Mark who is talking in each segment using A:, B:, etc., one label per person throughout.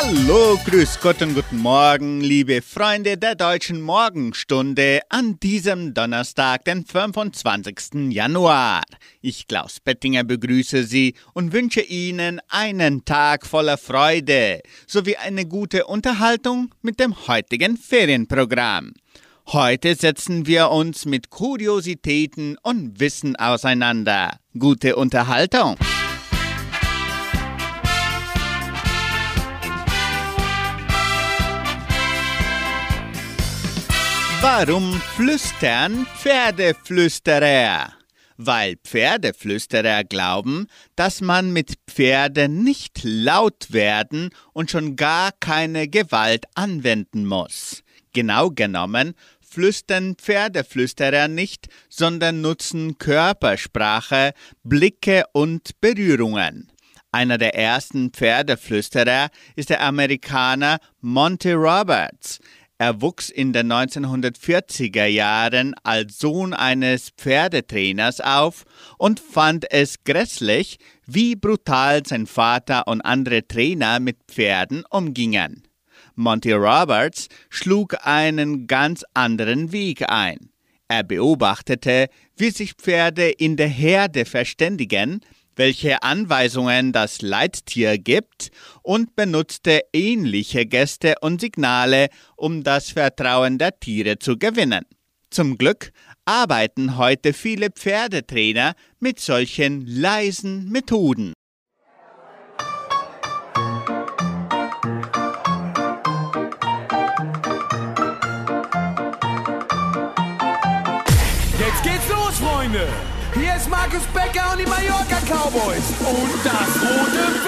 A: Hallo, grüß Gott und guten Morgen, liebe Freunde der deutschen Morgenstunde an diesem Donnerstag, den 25. Januar. Ich, Klaus Bettinger, begrüße Sie und wünsche Ihnen einen Tag voller Freude sowie eine gute Unterhaltung mit dem heutigen Ferienprogramm. Heute setzen wir uns mit Kuriositäten und Wissen auseinander. Gute Unterhaltung! Warum flüstern Pferdeflüsterer? Weil Pferdeflüsterer glauben, dass man mit Pferden nicht laut werden und schon gar keine Gewalt anwenden muss. Genau genommen flüstern Pferdeflüsterer nicht, sondern nutzen Körpersprache, Blicke und Berührungen. Einer der ersten Pferdeflüsterer ist der Amerikaner Monty Roberts. Er wuchs in den 1940er Jahren als Sohn eines Pferdetrainers auf und fand es grässlich, wie brutal sein Vater und andere Trainer mit Pferden umgingen. Monty Roberts schlug einen ganz anderen Weg ein. Er beobachtete, wie sich Pferde in der Herde verständigen, welche Anweisungen das Leittier gibt und benutzte ähnliche Gäste und Signale, um das Vertrauen der Tiere zu gewinnen. Zum Glück arbeiten heute viele Pferdetrainer mit solchen leisen Methoden.
B: Cowboys und das rote Pferd.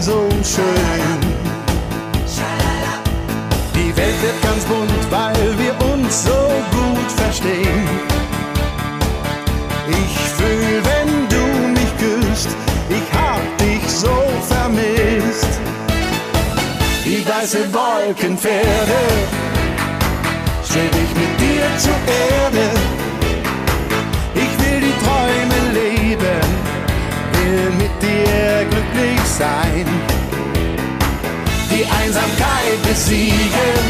C: So schön. Die Welt wird ganz bunt, weil wir uns so gut verstehen. Ich fühl, wenn du mich küsst, ich hab dich so vermisst. Die weiße Wolkenpferde schweb ich mit dir zur Erde. Sein. Die Einsamkeit besiegen,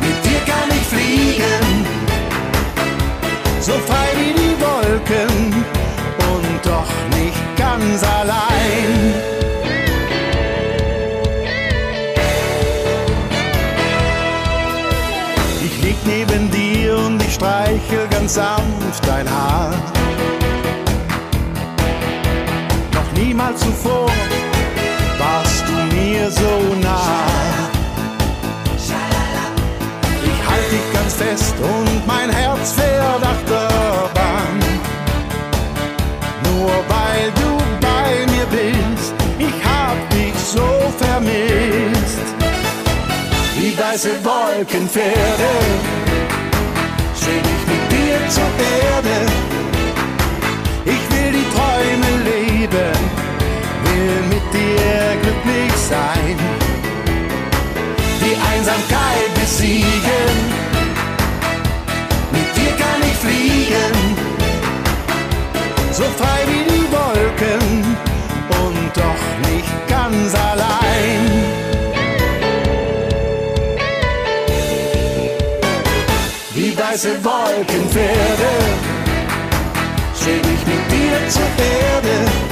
C: mit dir kann ich fliegen, so frei wie die Wolken und doch nicht ganz allein. Ich lieg neben dir und ich streichel ganz sanft dein Haar. Niemals zuvor warst du mir so nah. Ich halte dich ganz fest und mein Herz fährt Achterbahn. Nur weil du bei mir bist, ich hab dich so vermisst. Wie weiße Wolkenpferde schweb ich mit dir zur Erde. Will mit dir glücklich sein. Die Einsamkeit besiegen, mit dir kann ich fliegen, so frei wie die Wolken und doch nicht ganz allein. Wie weiße Wolkenpferde schweb ich mit dir zur Erde.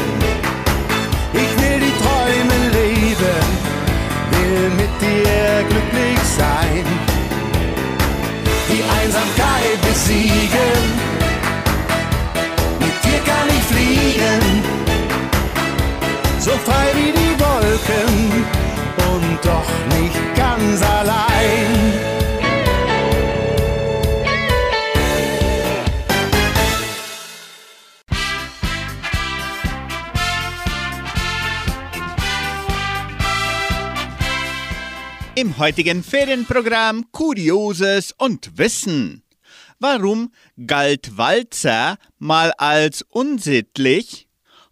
C: Sein. Die Einsamkeit besiegen, mit dir kann ich fliegen, so frei wie die Wolken und doch nicht ganz allein.
A: Im heutigen Ferienprogramm Kurioses und Wissen. Warum galt Walzer mal als unsittlich?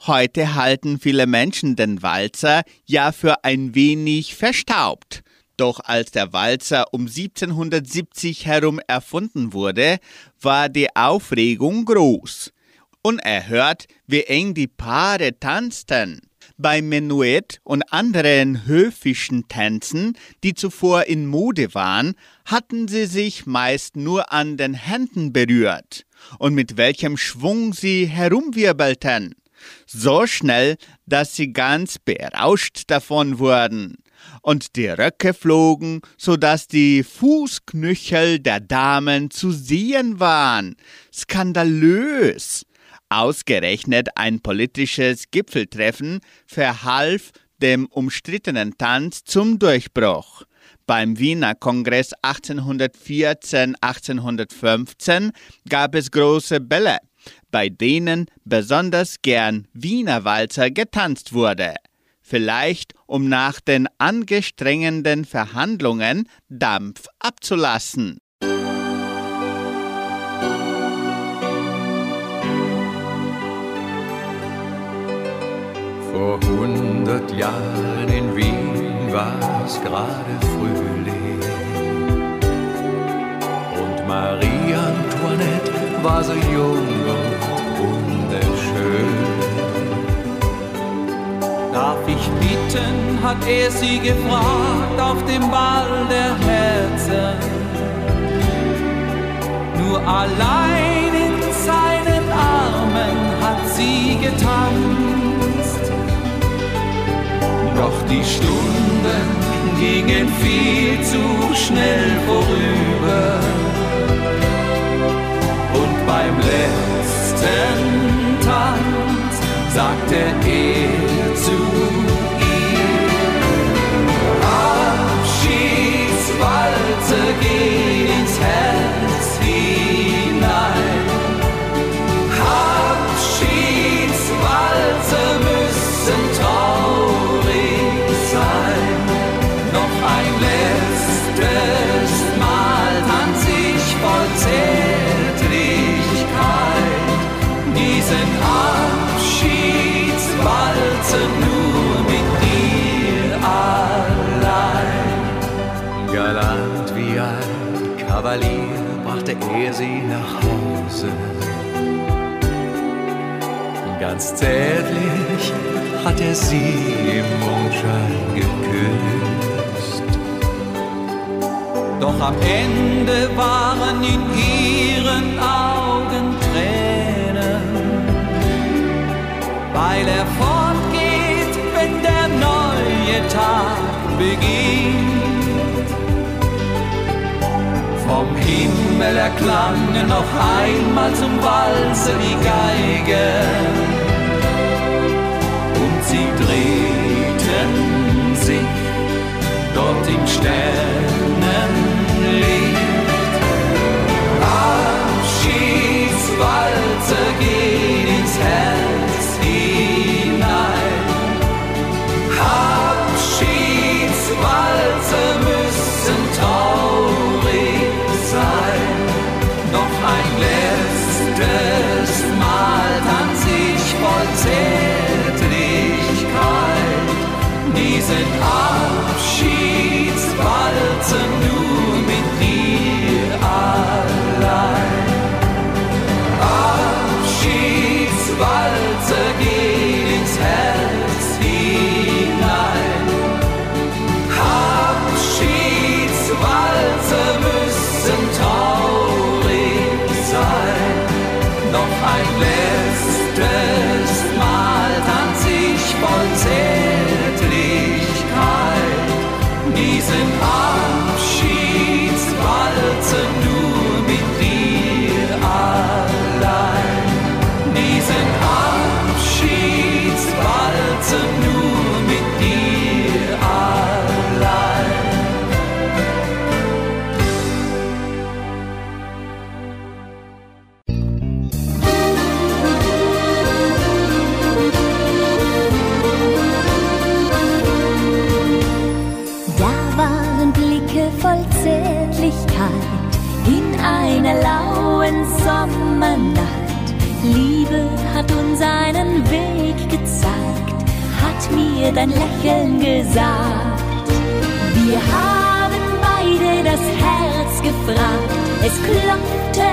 A: Heute halten viele Menschen den Walzer ja für ein wenig verstaubt. Doch als der Walzer um 1770 herum erfunden wurde, war die Aufregung groß. Unerhört, wie eng die Paare tanzten. Beim Menuett und anderen höfischen Tänzen, die zuvor in Mode waren, hatten sie sich meist nur an den Händen berührt. Und mit welchem Schwung sie herumwirbelten. So schnell, dass sie ganz berauscht davon wurden. Und die Röcke flogen, so dass die Fußknöchel der Damen zu sehen waren. Skandalös! Ausgerechnet ein politisches Gipfeltreffen verhalf dem umstrittenen Tanz zum Durchbruch. Beim Wiener Kongress 1814-1815 gab es große Bälle, bei denen besonders gern Wiener Walzer getanzt wurde. Vielleicht um nach den angestrengenden Verhandlungen Dampf abzulassen.
D: Vor hundert Jahren in Wien war es gerade Frühling und Marie Antoinette war so jung und wunderschön.
B: Darf ich bitten, hat er sie gefragt auf dem Ball der Herzen. Nur allein in seinen Armen hat sie getanzt. Doch die Stunden gingen viel zu schnell vorüber. Und beim letzten Tanz sagte er
E: brachte er sie nach Hause. Ganz zärtlich hat er sie im Mondschein geküsst.
B: Doch am Ende waren in ihren Augen Tränen, weil er fortgeht, wenn der neue Tag beginnt. Vom Himmel erklangen noch einmal zum Walzer die Geige und sie drehten sich dort im Sternenlicht.
F: Klopfte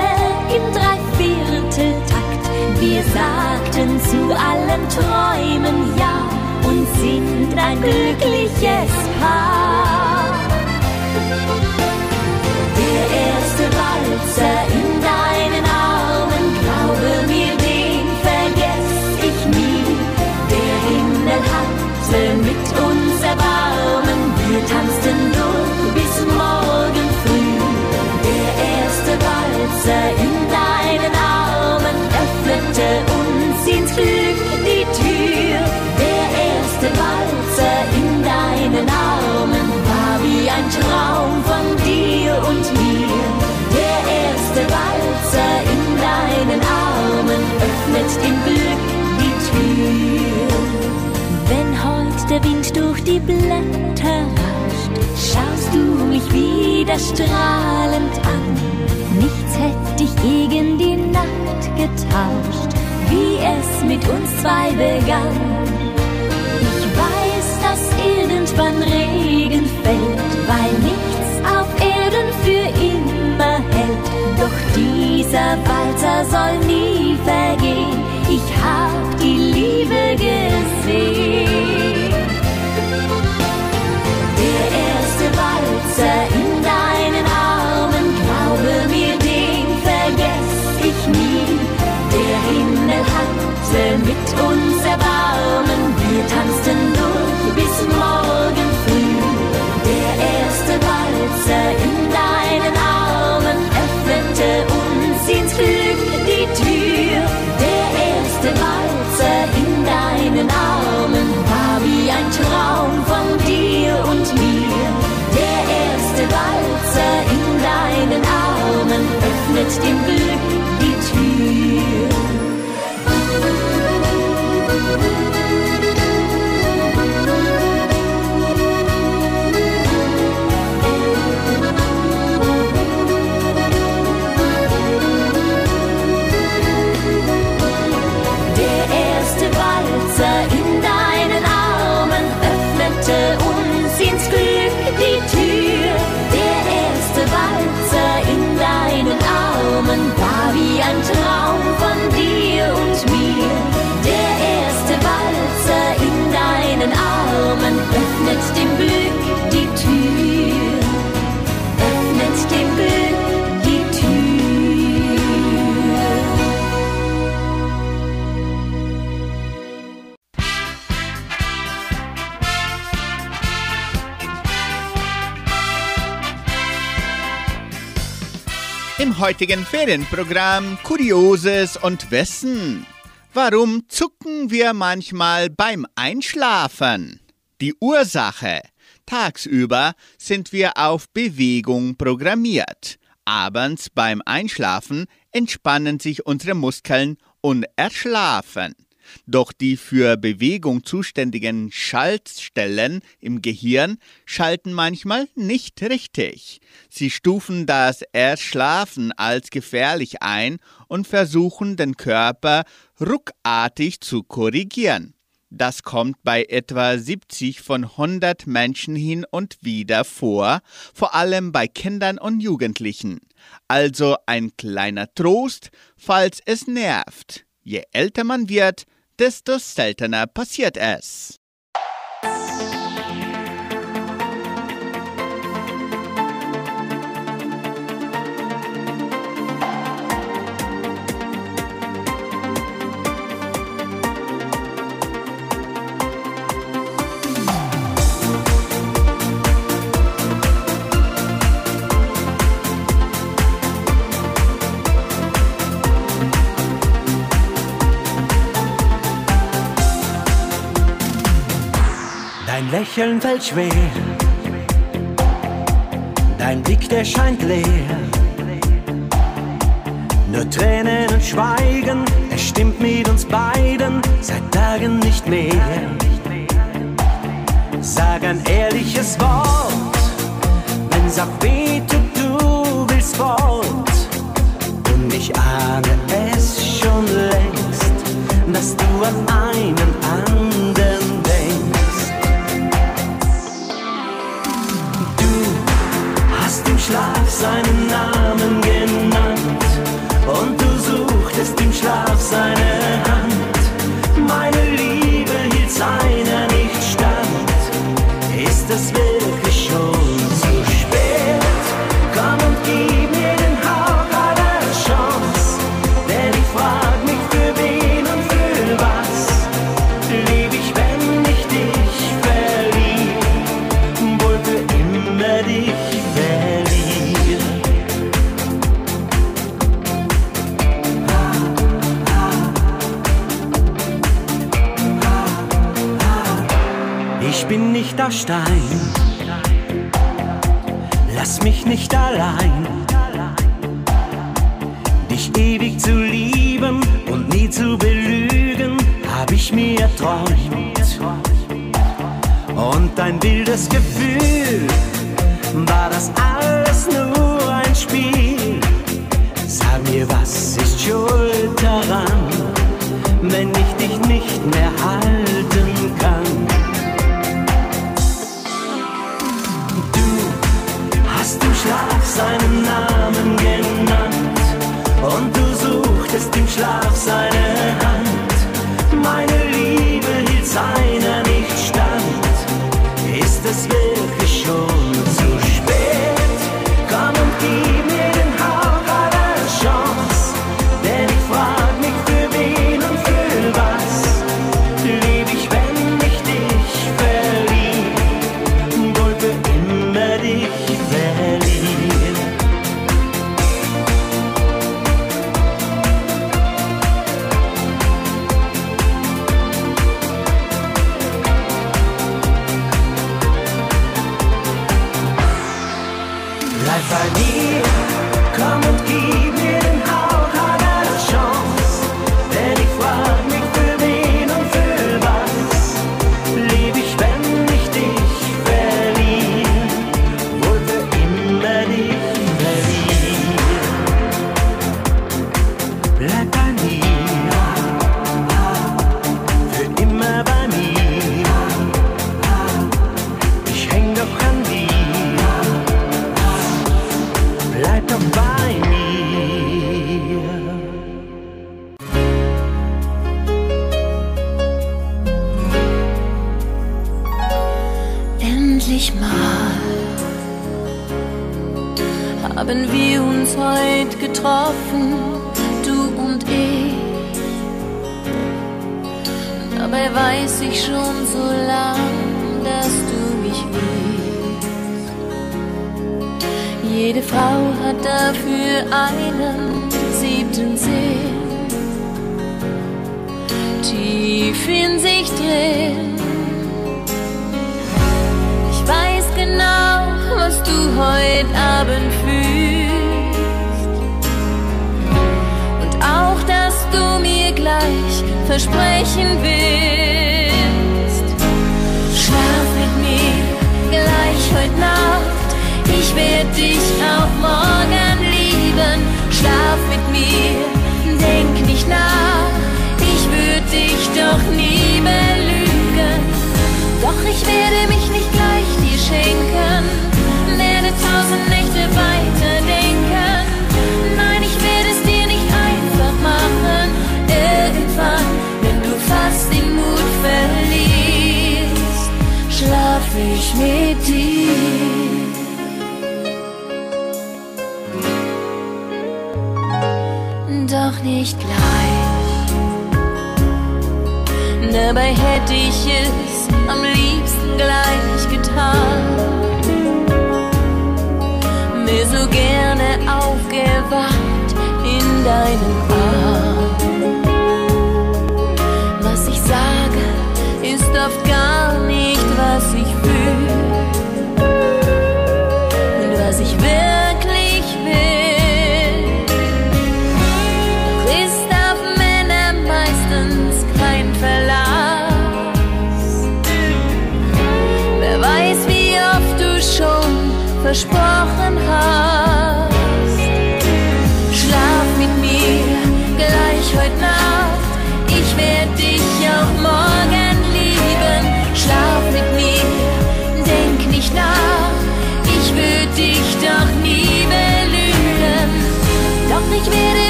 F: im Dreivierteltakt. Wir sagten zu allen Träumen Ja und sind ein glückliches Paar. Wieder strahlend an. Nichts hätte ich gegen die Nacht getauscht, wie es mit uns zwei begann. Ich weiß, dass irgendwann Regen fällt, weil nichts auf Erden für immer hält. Doch dieser Walzer soll nie vergehen. Ich hab
A: heutigen Ferienprogramm Kurioses und Wissen. Warum zucken wir manchmal beim Einschlafen? Die Ursache. Tagsüber sind wir auf Bewegung programmiert. Abends beim Einschlafen entspannen sich unsere Muskeln und erschlafen. Doch die für Bewegung zuständigen Schaltstellen im Gehirn schalten manchmal nicht richtig. Sie stufen das Erschlafen als gefährlich ein und versuchen den Körper ruckartig zu korrigieren. Das kommt bei etwa 70 von 100 Menschen hin und wieder vor, vor allem bei Kindern und Jugendlichen. Also ein kleiner Trost, falls es nervt. Je älter man wird, desto seltener passiert es.
G: Dein Lächeln fällt schwer, dein Blick, der scheint leer. Nur Tränen und Schweigen, es stimmt mit uns beiden seit Tagen nicht mehr. Sag ein ehrliches Wort, weh tut, du willst fort. Und ich ahne es schon längst, dass du an einen anderen Schlaf seinen Namen genannt. Und du suchtest im Schlaf seine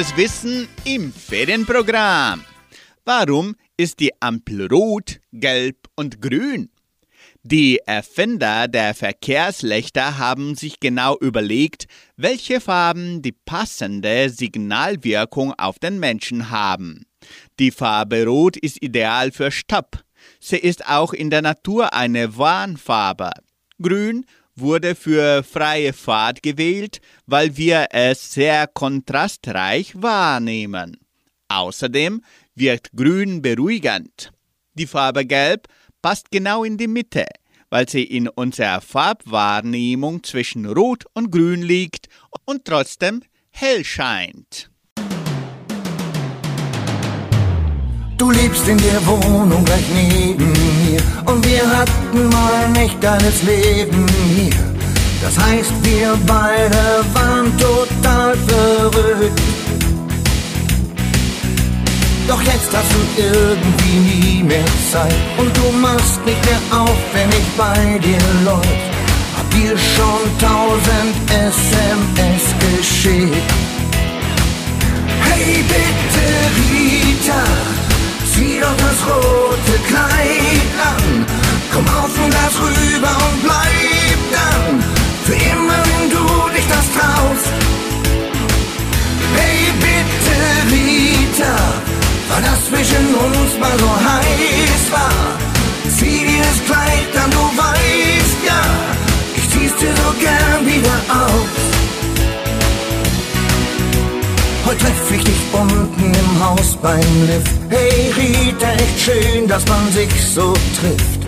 A: Kurioses Wissen im Ferienprogramm. Warum ist die Ampel rot, gelb und grün? Die Erfinder der Verkehrslichter haben sich genau überlegt, welche Farben die passende Signalwirkung auf den Menschen haben. Die Farbe Rot ist ideal für Stopp. Sie ist auch in der Natur eine Warnfarbe. Grün wurde für freie Fahrt gewählt, weil wir es sehr kontrastreich wahrnehmen. Außerdem wirkt Grün beruhigend. Die Farbe Gelb passt genau in die Mitte, weil sie in unserer Farbwahrnehmung zwischen Rot und Grün liegt und trotzdem hell scheint.
H: Du lebst in der Wohnung gleich neben mir und wir hatten mal ein echt geiles Leben hier. Das heißt, wir beide waren total verrückt. Doch jetzt hast du irgendwie nie mehr Zeit und du machst nicht mehr auf, wenn ich bei dir läuft. Hab dir schon tausend rote Kleid an. Komm auf und Gas rüber und bleib dann. Für immer, wenn du dich das traust. Hey bitte Rita, weil das zwischen uns mal so heiß war. Zieh dir das Kleid an, du weißt ja, ich zieh's dir so gern wieder aus. Haus beim Lift. Hey Rita, echt schön, dass man sich so trifft.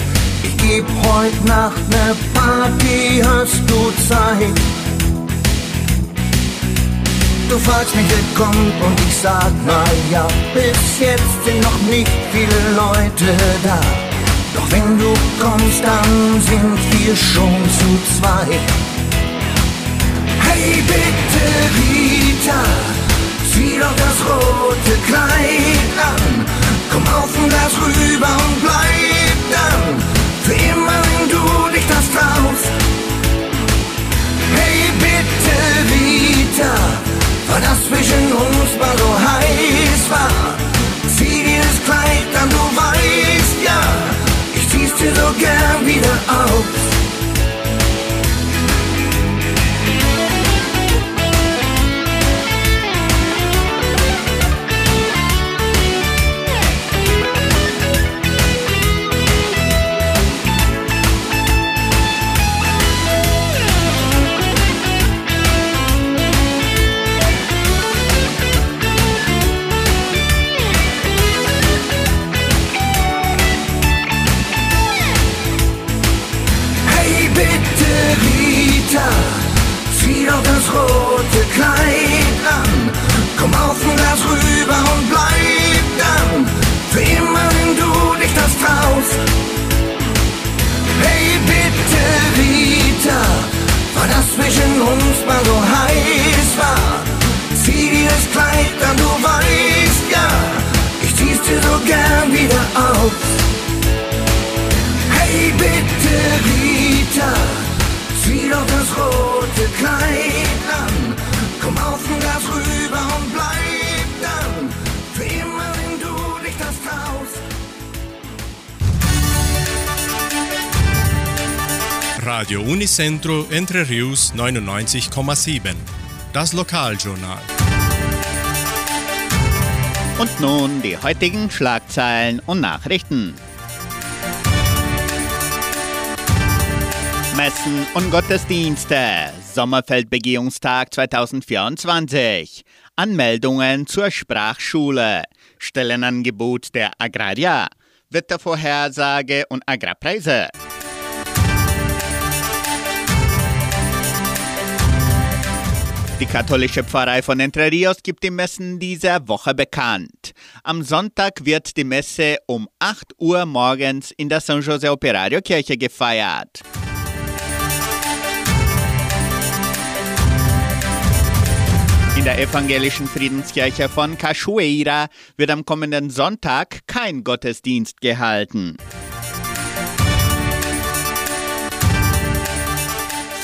H: Ich geb heut Nacht ne Party, hast du Zeit? Du fragst mich, wer kommt und ich sag na ja. Bis jetzt sind noch nicht viele Leute da. Doch wenn du kommst, dann sind wir schon zu zweit. Hey bitte Rita, zieh doch das rote Kleid an. Komm auf und das rüber und bleib dann für immer, wenn du dich das traust. Hey bitte Rita, weil das zwischen uns mal so heiß war. Zieh dir das Kleid an, du weißt ja, ich zieh's dir so gern wieder aus.
I: Unicentro Entre Rius 99,7. Das Lokaljournal.
A: Und nun die heutigen Schlagzeilen und Nachrichten. Messen und Gottesdienste. Sommerfeldbegehungstag 2024. Anmeldungen zur Sprachschule. Stellenangebot der Agraria. Wettervorhersage und Agrarpreise. Die katholische Pfarrei von Entre Rios gibt die Messen dieser Woche bekannt. Am Sonntag wird die Messe um 8 Uhr morgens in der San Jose Operario Kirche gefeiert. In der evangelischen Friedenskirche von Cachoeira wird am kommenden Sonntag kein Gottesdienst gehalten.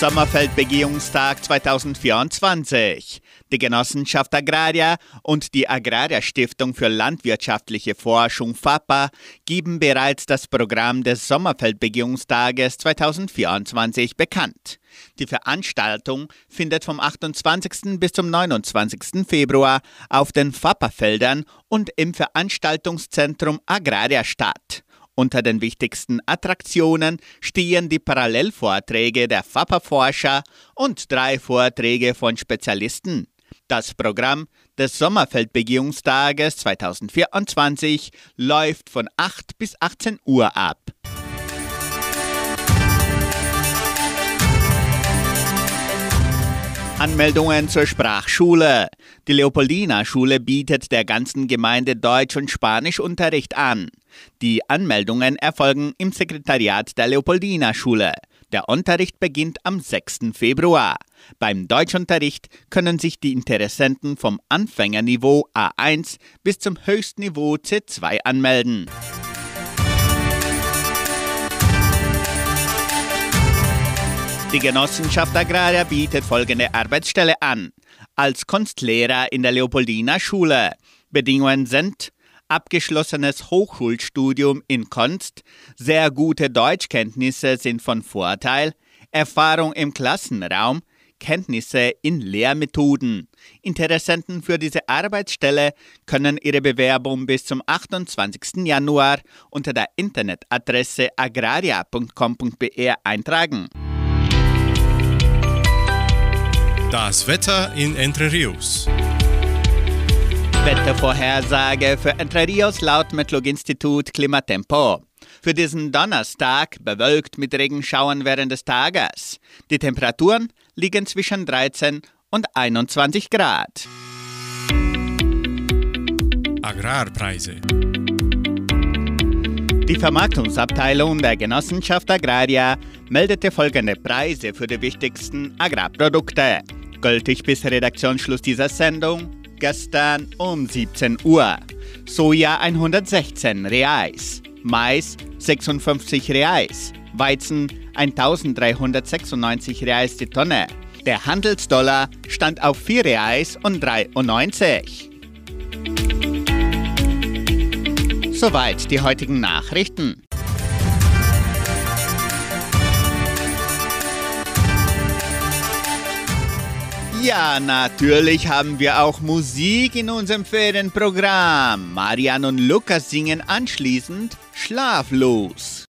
A: Sommerfeldbegehungstag 2024. Die Genossenschaft Agraria und die Agraria Stiftung für landwirtschaftliche Forschung FAPA geben bereits das Programm des Sommerfeldbegehungstages 2024 bekannt. Die Veranstaltung findet vom 28. bis zum 29. Februar auf den FAPA-Feldern und im Veranstaltungszentrum Agraria statt. Unter den wichtigsten Attraktionen stehen die Parallelvorträge der FAPA-Forscher und drei Vorträge von Spezialisten. Das Programm des Sommerfeldbegehungstages 2024 läuft von 8 bis 18 Uhr ab. Anmeldungen zur Sprachschule. Die Leopoldina-Schule bietet der ganzen Gemeinde Deutsch- und Spanischunterricht an. Die Anmeldungen erfolgen im Sekretariat der Leopoldina-Schule. Der Unterricht beginnt am 6. Februar. Beim Deutschunterricht können sich die Interessenten vom Anfängerniveau A1 bis zum Höchstniveau C2 anmelden. Die Genossenschaft Agraria bietet folgende Arbeitsstelle an. Als Kunstlehrer in der Leopoldina Schule. Bedingungen sind abgeschlossenes Hochschulstudium in Kunst, sehr gute Deutschkenntnisse sind von Vorteil, Erfahrung im Klassenraum, Kenntnisse in Lehrmethoden. Interessenten für diese Arbeitsstelle können ihre Bewerbung bis zum 28. Januar unter der Internetadresse agraria.com.br eintragen.
I: Das Wetter in Entre Rios.
J: Wettervorhersage für Entre Rios laut Metlog-Institut Klimatempo. Für diesen Donnerstag bewölkt mit Regenschauern während des Tages. Die Temperaturen liegen zwischen 13 und 21 Grad.
I: Agrarpreise.
J: Die Vermarktungsabteilung der Genossenschaft Agraria meldete folgende Preise für die wichtigsten Agrarprodukte. Gültig bis Redaktionsschluss dieser Sendung gestern um 17 Uhr. Soja 116 Reais, Mais 56 Reais, Weizen 1396 Reais die Tonne. Der Handelsdollar stand auf 4 Reais und 93. Soweit die heutigen Nachrichten. Ja, natürlich haben wir auch Musik in unserem Ferienprogramm. Marian und Lukas singen anschließend Schlaflos.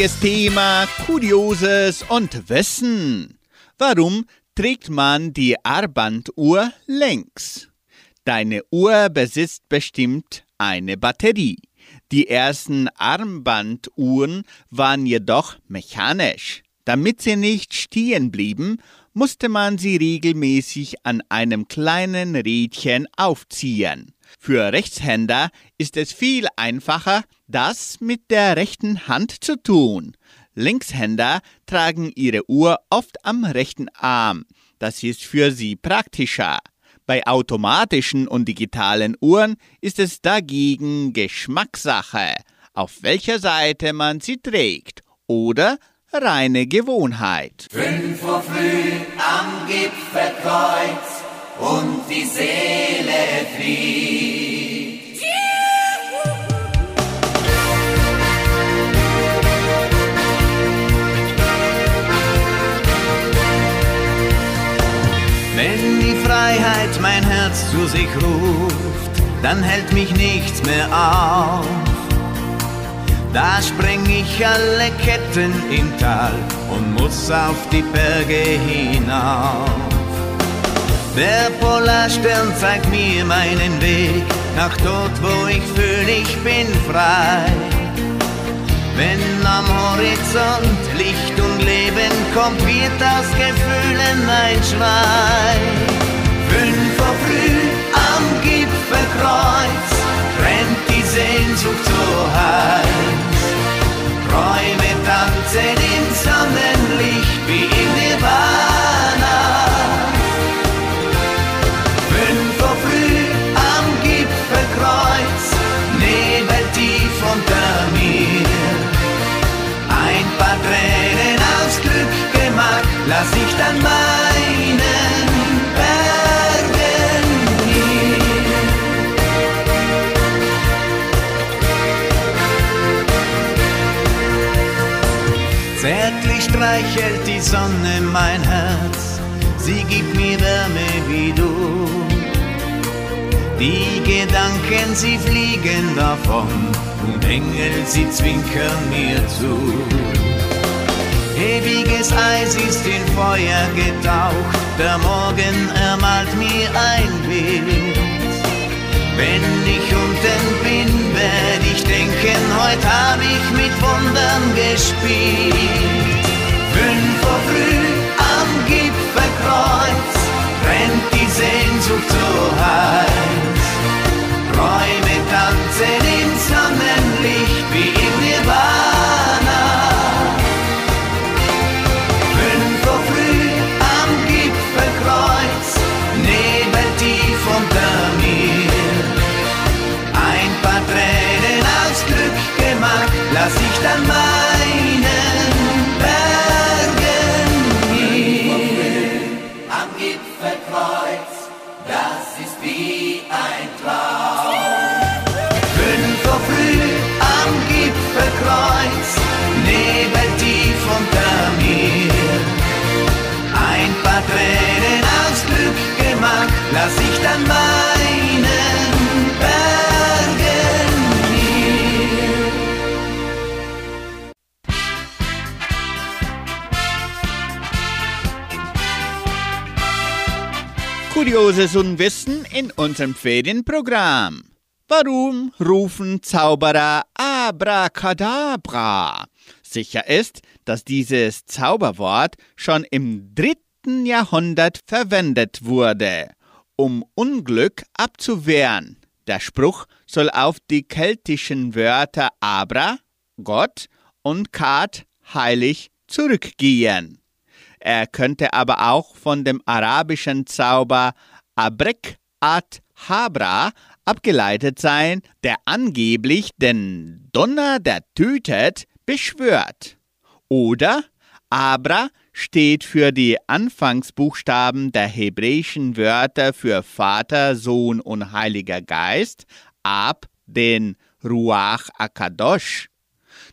J: Heutiges Thema Kurioses und Wissen. Warum trägt man die Armbanduhr längs? Deine Uhr besitzt bestimmt eine Batterie. Die ersten Armbanduhren waren jedoch mechanisch. Damit sie nicht stehen blieben,
A: musste man sie regelmäßig an einem kleinen Rädchen aufziehen. Für Rechtshänder ist es viel einfacher, das mit der rechten Hand zu tun. Linkshänder tragen ihre Uhr oft am rechten Arm. Das ist für sie praktischer. Bei automatischen und digitalen Uhren ist es dagegen Geschmackssache, auf welcher Seite man sie trägt oder reine Gewohnheit.
C: Fünf Uhr früh am Gipfelkreuz und die Seele fliegt.
K: Sich ruft, dann hält mich nichts mehr auf. Da spreng ich alle Ketten im Tal und muss auf die Berge hinauf. Der Polarstern zeigt mir meinen Weg nach dort, wo ich fühle, ich bin frei. Wenn am Horizont Licht und Leben kommt, wird aus Gefühlen ein Schrei. Fünf Uhr früh Gipfelkreuz brennt die Sehnsucht so heiß. Träume tanzen im Sonnenlicht wie in Nirvana. Fünf Uhr früh am Gipfelkreuz, Nebel tief unter mir. Ein paar Tränen aus Glück gemacht, lass ich dann streichelt die Sonne mein Herz, sie gibt mir Wärme wie du. Die Gedanken, sie fliegen davon und Engel, sie zwinkern mir zu. Ewiges Eis ist in Feuer getaucht, der Morgen ermalt mir ein Bild. Wenn ich unten bin, werd ich denken, heute hab ich mit Wundern gespielt. Lass ich dann meinen Bergen hier.
C: Am Gipfelkreuz, das ist wie ein Traum.
K: Fünf Uhr früh am Gipfelkreuz, Nebel tief unter mir. Ein paar Tränen aus Glück gemacht, lass ich dann
A: Kurioses Unwissen in unserem Ferienprogramm. Warum rufen Zauberer Abracadabra? Sicher ist, dass dieses Zauberwort schon im dritten Jahrhundert verwendet wurde, um Unglück abzuwehren. Der Spruch soll auf die keltischen Wörter Abra, Gott und Kat, heilig, zurückgehen. Er könnte aber auch von dem arabischen Zauber Abrek ad Habra abgeleitet sein, der angeblich den Donner, der tötet, beschwört. Oder Abra steht für die Anfangsbuchstaben der hebräischen Wörter für Vater, Sohn und Heiliger Geist, ab den Ruach Akadosh.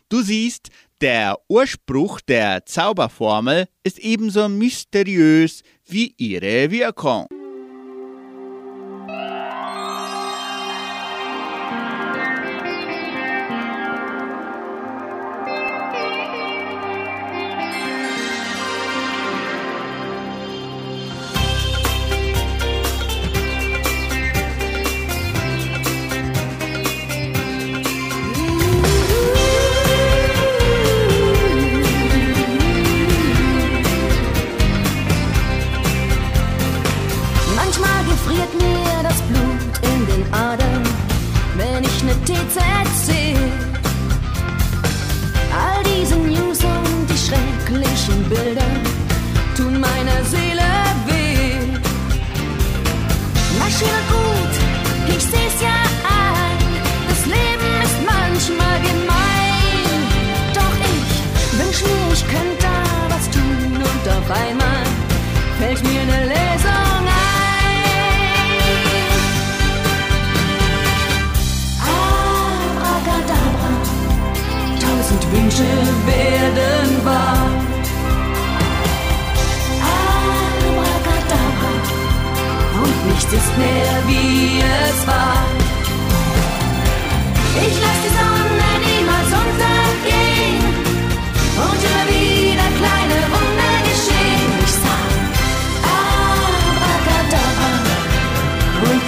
A: Du siehst, der Ursprung der Zauberformel ist ebenso mysteriös wie ihre Wirkung.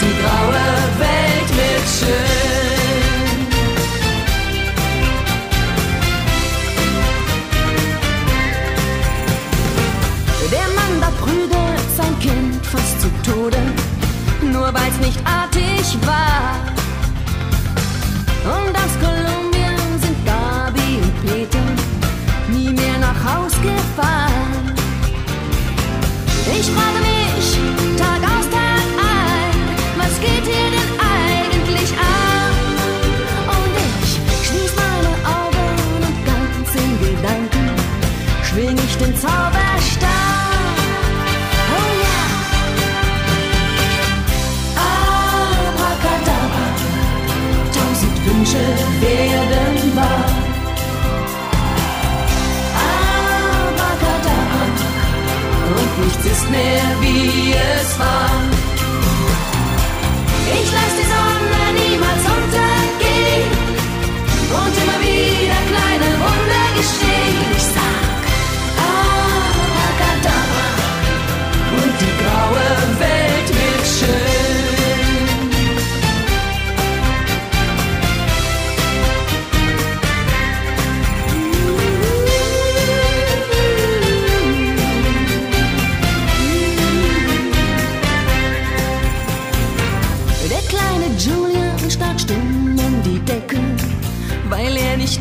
J: Die graue Welt wird schön. Der Mann da prügelt sein Kind fast zu Tode, nur weil's nicht artig war. Und aus Kolumbien sind Gabi und Peter nie mehr nach Haus gefahren. Ich frage mich mehr wie es war.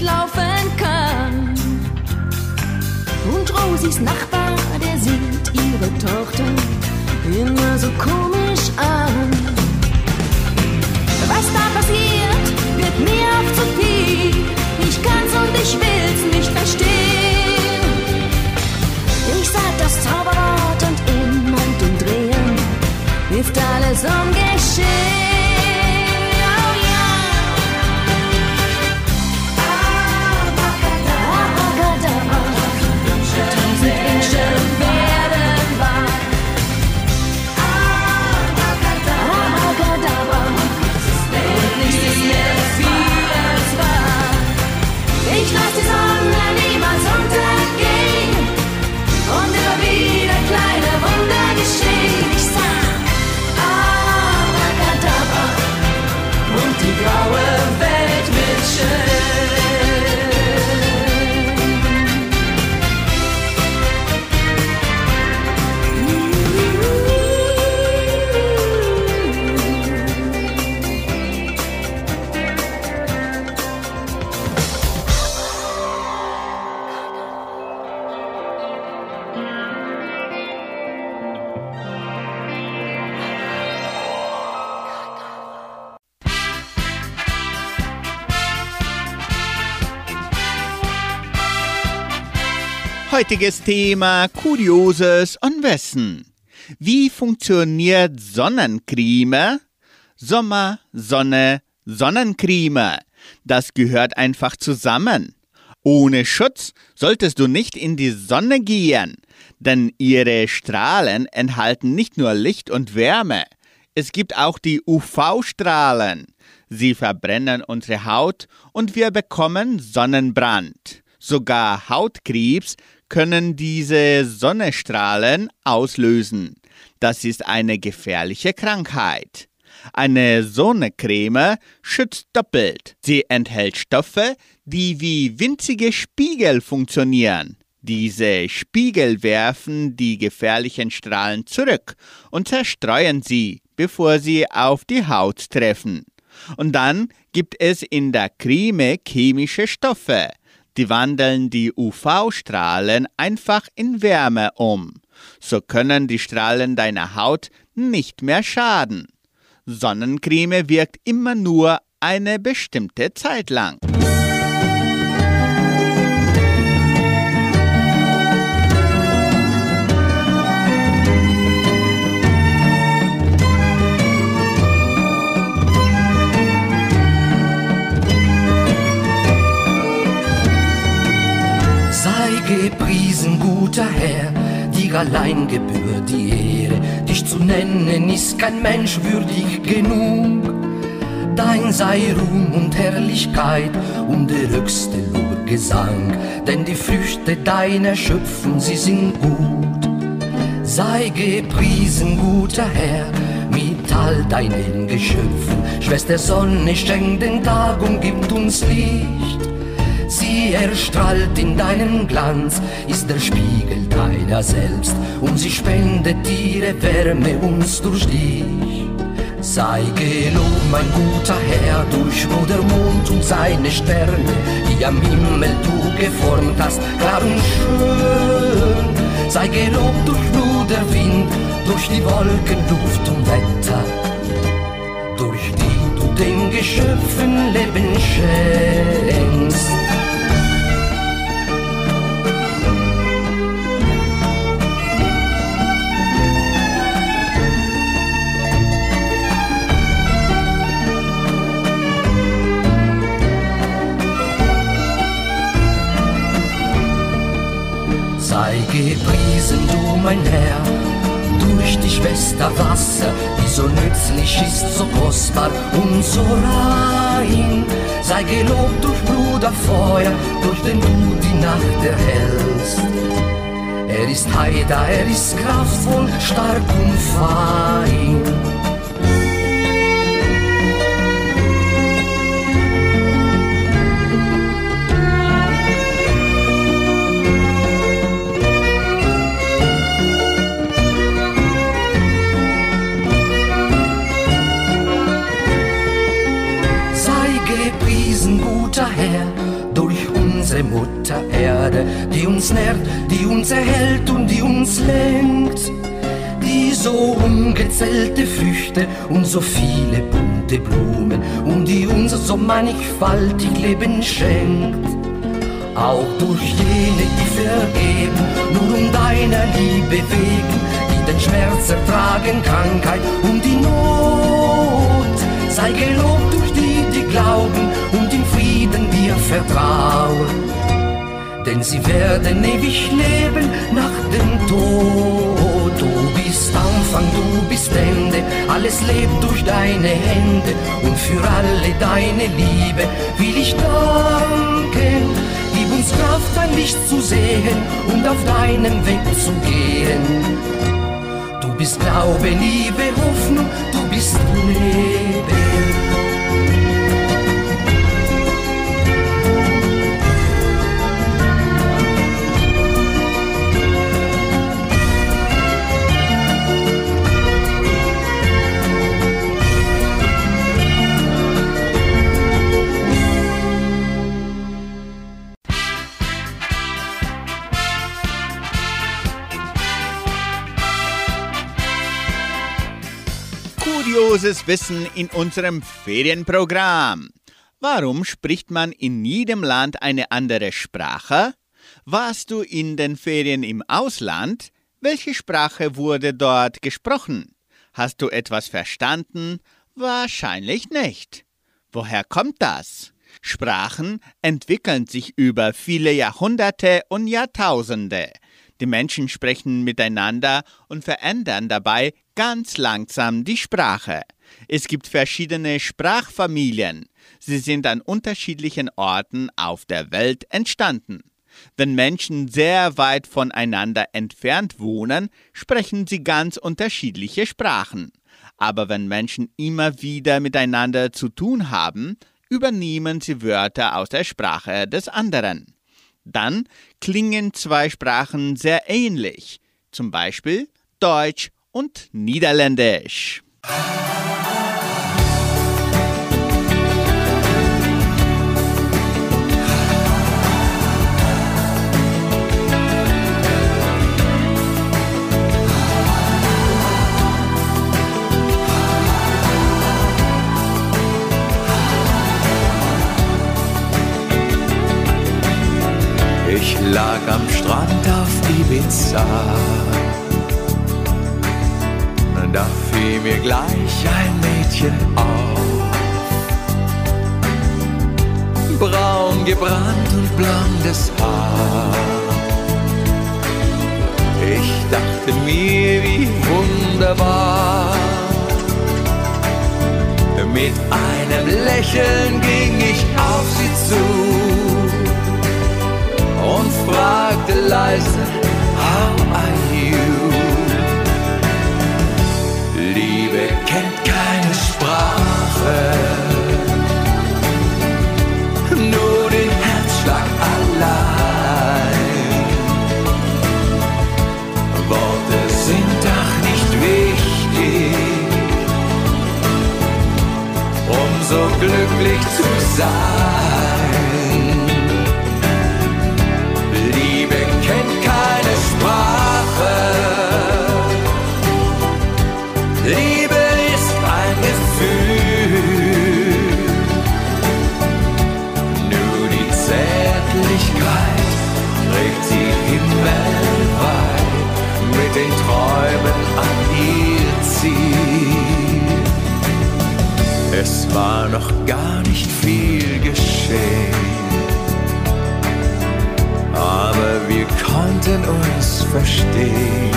J: Laufen kann. Und Rosis Nachbar, der sieht ihre Tochter immer so komisch
A: Heutiges Thema Kurioses und Wissen. Wie funktioniert Sonnencreme? Sommer, Sonne, Sonnencreme. Das gehört einfach zusammen. Ohne Schutz solltest du nicht in die Sonne gehen, denn ihre Strahlen enthalten nicht nur Licht und Wärme. Es gibt auch die UV-Strahlen. Sie verbrennen unsere Haut und wir bekommen Sonnenbrand. Sogar Hautkrebs können diese Sonnenstrahlen auslösen. Das ist eine gefährliche Krankheit. Eine Sonnencreme schützt doppelt. Sie enthält Stoffe, die wie winzige Spiegel funktionieren. Diese Spiegel werfen die gefährlichen Strahlen zurück und zerstreuen sie, bevor sie auf die Haut treffen. Und dann gibt es in der Creme chemische Stoffe. Die wandeln die UV-Strahlen einfach in Wärme um. So können die Strahlen deiner Haut nicht mehr schaden. Sonnencreme wirkt immer nur eine bestimmte Zeit lang.
L: Gepriesen, guter Herr, dir allein gebührt die Ehre, dich zu nennen ist kein Mensch würdig genug. Dein sei Ruhm und Herrlichkeit und der höchste Lobgesang, denn die Früchte deiner Schöpfung, sie sind gut. Sei gepriesen, guter Herr, mit all deinen Geschöpfen. Schwester Sonne schenkt den Tag und gibt uns Licht. Sie erstrahlt in deinem Glanz, ist der Spiegel deiner selbst und sie spendet ihre Wärme uns durch dich. Sei gelobt, mein guter Herr, durch Bruder Mond und seine Sterne, die am Himmel du geformt hast, klar und schön. Sei gelobt durch Bruder Wind, durch die Wolken, Luft und Wetter, durch die du den Geschöpfen Leben schenkst. Kostbar und so rein. Sei gelobt durch Bruderfeuer, durch den du die Nacht erhältst. Er ist heiter, er ist kraftvoll, stark und fein. Unsere Mutter Erde, die uns nährt, die uns erhält und die uns lenkt. Die so ungezählte Früchte und so viele bunte Blumen und die uns so mannigfaltig Leben schenkt. Auch durch jene, die vergeben, nur um deiner Liebe wegen, die den Schmerz ertragen, Krankheit und die Not. Sei gelobt durch die, die glauben und im Frieden dir vertrauen. Denn sie werden ewig leben nach dem Tod. Du bist Anfang, du bist Ende, alles lebt durch deine Hände. Und für alle deine Liebe will ich danken. Gib uns Kraft, dein Licht zu sehen und auf deinem Weg zu gehen. Du bist Glaube, Liebe, Hoffnung, du bist Leben.
A: Kurioses Wissen in unserem Ferienprogramm. Warum spricht man in jedem Land eine andere Sprache? Warst du in den Ferien im Ausland? Welche Sprache wurde dort gesprochen? Hast du etwas verstanden? Wahrscheinlich nicht. Woher kommt das? Sprachen entwickeln sich über viele Jahrhunderte und Jahrtausende. Die Menschen sprechen miteinander und verändern dabei ganz langsam die Sprache. Es gibt verschiedene Sprachfamilien. Sie sind an unterschiedlichen Orten auf der Welt entstanden. Wenn Menschen sehr weit voneinander entfernt wohnen, sprechen sie ganz unterschiedliche Sprachen. Aber wenn Menschen immer wieder miteinander zu tun haben, übernehmen sie Wörter aus der Sprache des anderen. Dann klingen zwei Sprachen sehr ähnlich, zum Beispiel Deutsch und Niederländisch.
E: Ich lag am Strand auf Ibiza. Da fiel mir gleich ein Mädchen auf. Braun gebrannt und blondes Haar.
B: Ich dachte mir, wie wunderbar. Mit einem Lächeln ging ich auf sie zu und fragte leise, How are you? Liebe kennt keine Sprache, nur den Herzschlag allein. Worte sind doch nicht wichtig, um so glücklich zu sein. Den Träumen an ihr Ziel. Es war noch gar nicht viel geschehen aber wir konnten uns verstehen.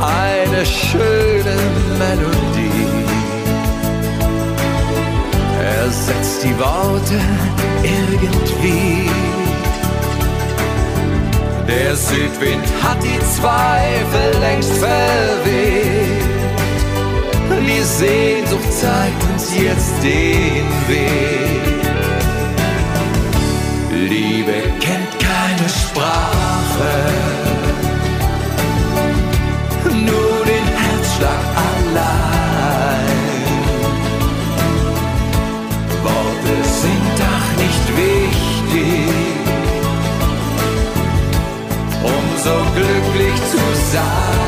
B: Eine schöne Melodie ersetzt die Worte irgendwie. Der Südwind hat die Zweifel längst verweht. Die Sehnsucht zeigt uns jetzt den Weg. Liebe kennt keine Sprache, zu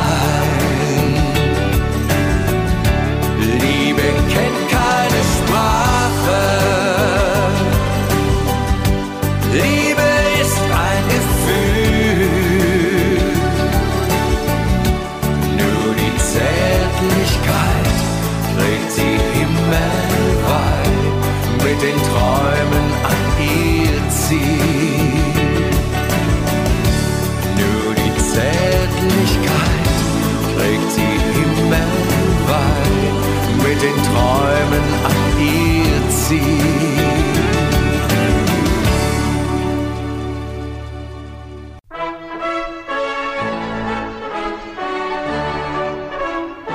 B: den Träumen an ihr Ziel.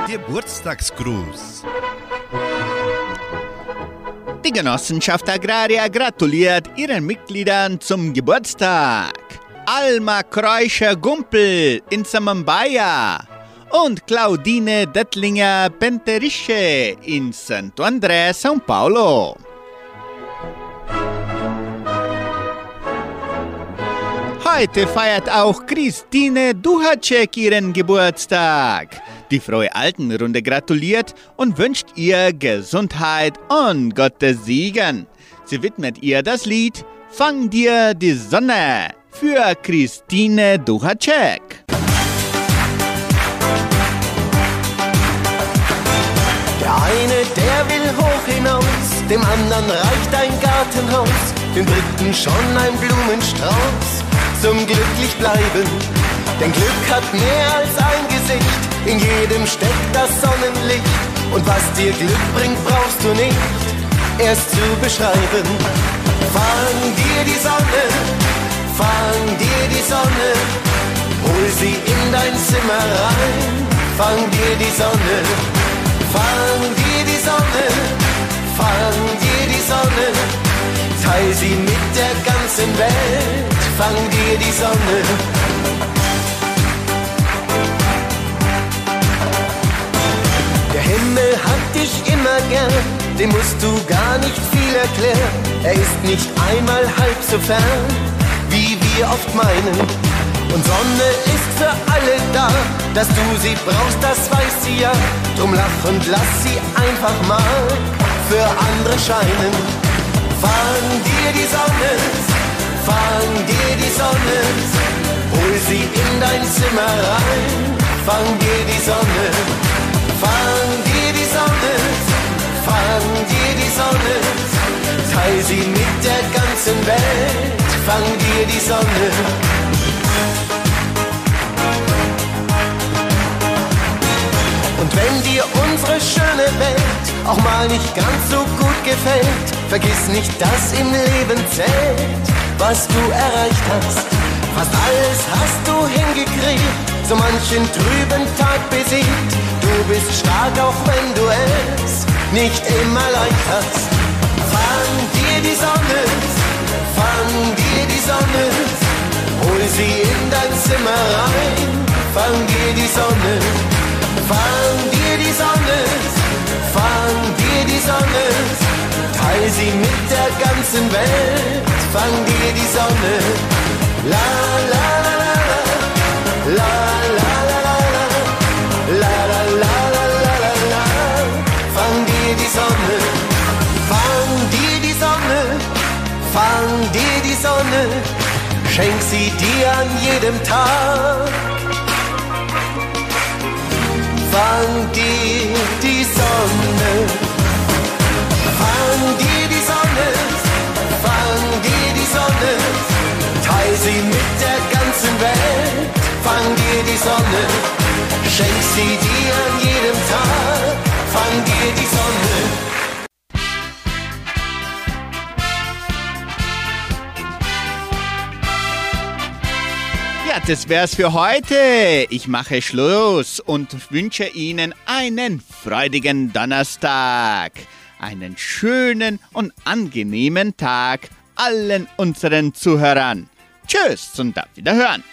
M: Geburtstagsgruß.
A: Die Genossenschaft Agraria gratuliert ihren Mitgliedern zum Geburtstag. Alma Kreuscher-Gumpel in Samambaya und Claudine Dettlinger Penterische in Santo André, São Paulo. Heute feiert auch Christine Duhacek ihren Geburtstag. Die Frohe Altenrunde gratuliert und wünscht ihr Gesundheit und Gottes Segen. Sie widmet ihr das Lied Fang dir die Sonne für Christine Duhacek.
N: Der eine, der will hoch hinaus, dem anderen reicht ein Gartenhaus, dem dritten schon ein Blumenstrauß zum glücklich bleiben. Denn Glück hat mehr als ein Gesicht, in jedem steckt das Sonnenlicht. Und was dir Glück bringt, brauchst du nicht erst zu beschreiben. Fang dir die Sonne, fang dir die Sonne, hol sie in dein Zimmer rein. Fang dir die Sonne, fang dir die Sonne, fang dir die Sonne, teil sie mit der ganzen Welt. Fang dir die Sonne. Der Himmel hat dich immer gern, dem musst du gar nicht viel erklären. Er ist nicht einmal halb so fern, wie wir oft meinen. Und Sonne ist für alle da, dass du sie brauchst, das weiß sie ja. Drum lach und lass sie einfach mal für andere scheinen. Fang dir die Sonne, fang dir die Sonne, hol sie in dein Zimmer rein. Fang dir die Sonne, fang dir die Sonne, fang dir die Sonne, teil sie mit der ganzen Welt. Fang dir die Sonne. Wenn dir unsere schöne Welt auch mal nicht ganz so gut gefällt, vergiss nicht, dass im Leben zählt, was du erreicht hast. Fast alles hast du hingekriegt, so manchen trüben Tag besiegt. Du bist stark, auch wenn du es nicht immer leicht hast. Fang dir die Sonne, fang dir die Sonne, hol sie in dein Zimmer rein, fang dir die Sonne, Fang dir die Sonne, fang dir die Sonne, teil sie mit der ganzen Welt. Fang dir die Sonne, la la la la la, la la la la la, la la la la la la, fang dir die Sonne, fang dir die Sonne, fang dir die Sonne, schenk sie dir an jedem Tag. Fang dir die Sonne, fang dir die Sonne, fang dir die Sonne, teil sie mit der ganzen Welt. Fang dir die Sonne, schenk sie dir an jedem Tag. Fang dir die Sonne.
A: Ja, das wär's für heute. Ich mache Schluss und wünsche Ihnen einen freudigen Donnerstag. Einen schönen und angenehmen Tag allen unseren Zuhörern. Tschüss und auf Wiederhören.